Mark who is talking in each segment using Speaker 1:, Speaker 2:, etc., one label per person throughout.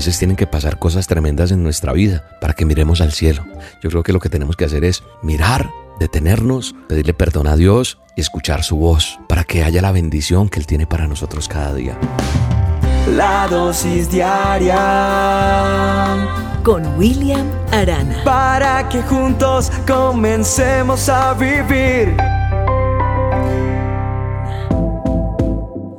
Speaker 1: veces tienen que pasar cosas tremendas en nuestra vida para que miremos al cielo. Yo creo que lo que tenemos que hacer es mirar, detenernos, pedirle perdón a Dios y escuchar su voz para que haya la bendición que Él tiene para nosotros cada día.
Speaker 2: La dosis diaria
Speaker 3: con William Arana.
Speaker 2: Para que juntos comencemos a vivir.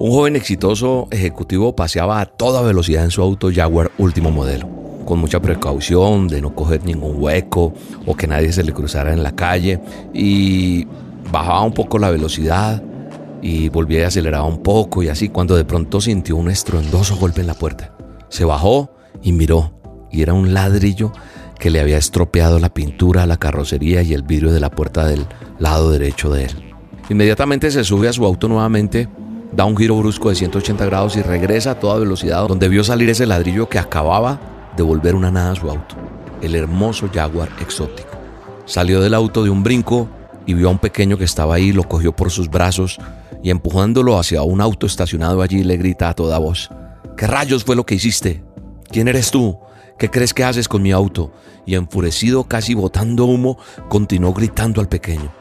Speaker 1: Un joven exitoso ejecutivo paseaba a toda velocidad en su auto Jaguar último modelo, con mucha precaución de no coger ningún hueco o que nadie se le cruzara en la calle y bajaba un poco la velocidad y volvía y aceleraba un poco y así cuando de pronto sintió un estruendoso golpe en la puerta. Se bajó y miró y era un ladrillo que le había estropeado la pintura, la carrocería y el vidrio de la puerta del lado derecho de él. Inmediatamente se sube a su auto nuevamente da un giro brusco de 180 grados y regresa a toda velocidad donde vio salir ese ladrillo que acababa de volver una nada a su auto, el hermoso Jaguar exótico. Salió del auto de un brinco y vio a un pequeño que estaba ahí, lo cogió por sus brazos y empujándolo hacia un auto estacionado allí le grita a toda voz, ¿qué rayos fue lo que hiciste? ¿Quién eres tú? ¿Qué crees que haces con mi auto? Y enfurecido, casi botando humo, continuó gritando al pequeño.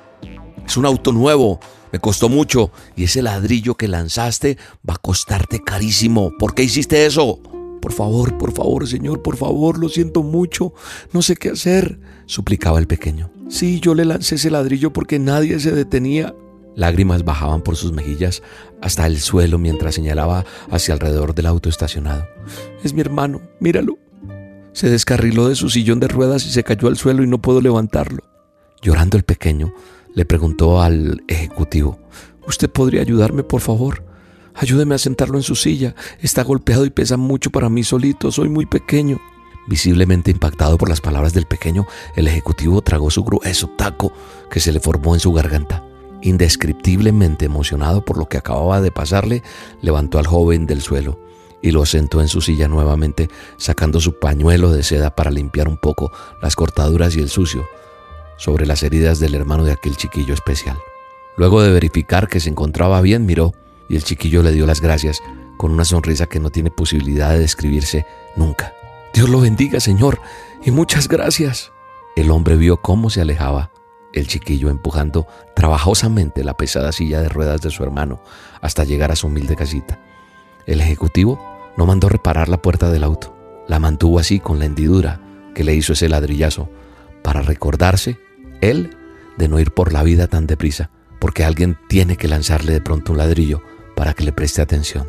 Speaker 1: Es un auto nuevo, me costó mucho y ese ladrillo que lanzaste va a costarte carísimo. ¿Por qué hiciste eso? Por favor, por favor, Señor, por favor, lo siento mucho. No sé qué hacer, suplicaba el pequeño. Sí, yo le lancé ese ladrillo porque nadie se detenía. Lágrimas bajaban por sus mejillas hasta el suelo mientras señalaba hacia alrededor del auto estacionado. Es mi hermano, míralo. Se descarriló de su sillón de ruedas y se cayó al suelo y no puedo levantarlo. Llorando el pequeño, le preguntó al ejecutivo, ¿usted podría ayudarme, por favor? Ayúdeme a sentarlo en su silla. Está golpeado y pesa mucho para mí solito. Soy muy pequeño. Visiblemente impactado por las palabras del pequeño, el ejecutivo tragó su grueso taco que se le formó en su garganta. Indescriptiblemente emocionado por lo que acababa de pasarle, levantó al joven del suelo y lo sentó en su silla nuevamente, sacando su pañuelo de seda para limpiar un poco las cortaduras y el sucio sobre las heridas del hermano de aquel chiquillo especial. Luego de verificar que se encontraba bien, miró y el chiquillo le dio las gracias con una sonrisa que no tiene posibilidad de describirse nunca. Dios lo bendiga, Señor, y muchas gracias. El hombre vio cómo se alejaba el chiquillo empujando trabajosamente la pesada silla de ruedas de su hermano hasta llegar a su humilde casita. El ejecutivo no mandó reparar la puerta del auto, la mantuvo así con la hendidura que le hizo ese ladrillazo para recordarse él de no ir por la vida tan deprisa, porque alguien tiene que lanzarle de pronto un ladrillo para que le preste atención.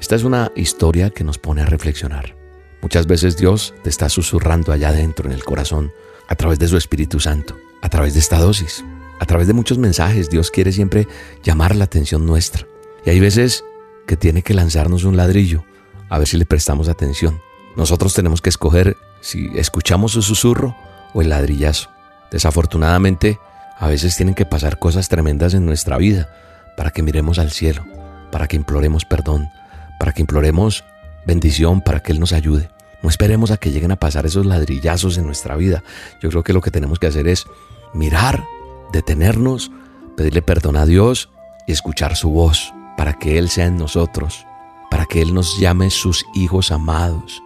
Speaker 1: Esta es una historia que nos pone a reflexionar. Muchas veces Dios te está susurrando allá adentro en el corazón a través de su Espíritu Santo, a través de esta dosis, a través de muchos mensajes. Dios quiere siempre llamar la atención nuestra. Y hay veces que tiene que lanzarnos un ladrillo a ver si le prestamos atención. Nosotros tenemos que escoger si escuchamos su susurro o el ladrillazo. Desafortunadamente, a veces tienen que pasar cosas tremendas en nuestra vida para que miremos al cielo, para que imploremos perdón, para que imploremos bendición, para que Él nos ayude. No esperemos a que lleguen a pasar esos ladrillazos en nuestra vida. Yo creo que lo que tenemos que hacer es mirar, detenernos, pedirle perdón a Dios y escuchar su voz para que Él sea en nosotros, para que Él nos llame sus hijos amados,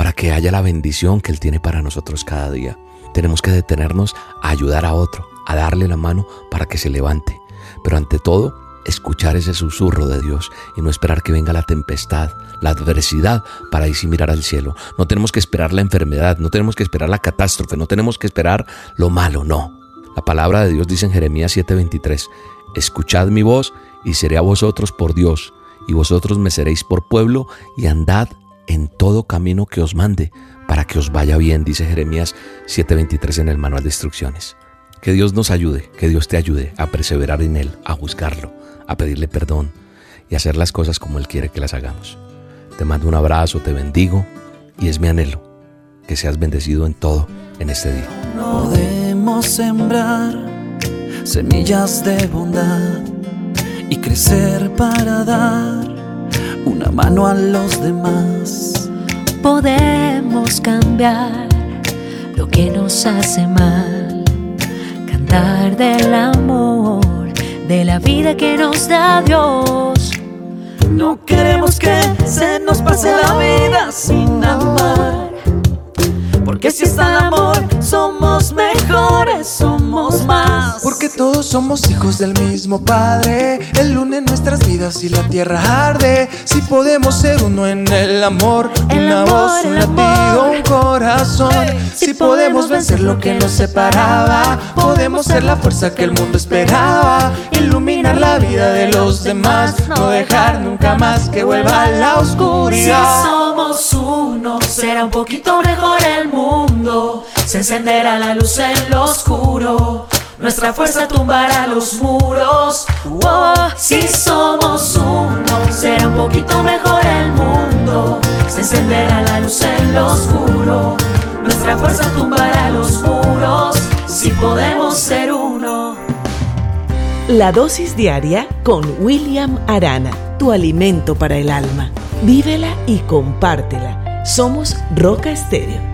Speaker 1: para que haya la bendición que Él tiene para nosotros cada día. Tenemos que detenernos a ayudar a otro, a darle la mano para que se levante. Pero ante todo, escuchar ese susurro de Dios y no esperar que venga la tempestad, la adversidad para ahí sí mirar al cielo. No tenemos que esperar la enfermedad, no tenemos que esperar la catástrofe, no tenemos que esperar lo malo, no. La palabra de Dios dice en Jeremías 7:23, escuchad mi voz y seré a vosotros por Dios, y vosotros me seréis por pueblo y andad en todo camino que os mande, para que os vaya bien, dice Jeremías 7:23 en el manual de instrucciones. Que Dios nos ayude, que Dios te ayude a perseverar en Él, a buscarlo, a pedirle perdón y a hacer las cosas como Él quiere que las hagamos. Te mando un abrazo, te bendigo y es mi anhelo que seas bendecido en todo en este día.
Speaker 2: Podemos sembrar semillas de bondad y crecer para dar una mano a los demás
Speaker 3: podemos cambiar lo que nos hace mal, cantar del amor, de la vida que nos da Dios. No queremos que se nos pase la vida sin amar. Porque si está el amor, somos mejores, somos más.
Speaker 2: Porque todos somos hijos del mismo Padre. El une nuestras vidas y la tierra arde. Si podemos ser uno en el amor,
Speaker 3: El
Speaker 2: una
Speaker 3: amor,
Speaker 2: voz, un latido,
Speaker 3: amor.
Speaker 2: un corazón.
Speaker 3: Si
Speaker 2: Si podemos vencer lo que nos separaba, podemos ser la fuerza que el mundo esperaba. Iluminar la vida de los demás, no dejar nunca más que vuelva la
Speaker 3: Si
Speaker 2: oscuridad.
Speaker 3: somos uno, será un poquito mejor el Se encenderá la luz en lo oscuro. Nuestra fuerza tumbará los muros. Oh, si somos uno, será un poquito mejor el mundo. Se encenderá la luz en lo oscuro. Nuestra fuerza tumbará los muros. Si podemos ser uno.
Speaker 4: La dosis diaria con William Arana, tu alimento para el alma. Vívela y compártela. Somos Roca Estéreo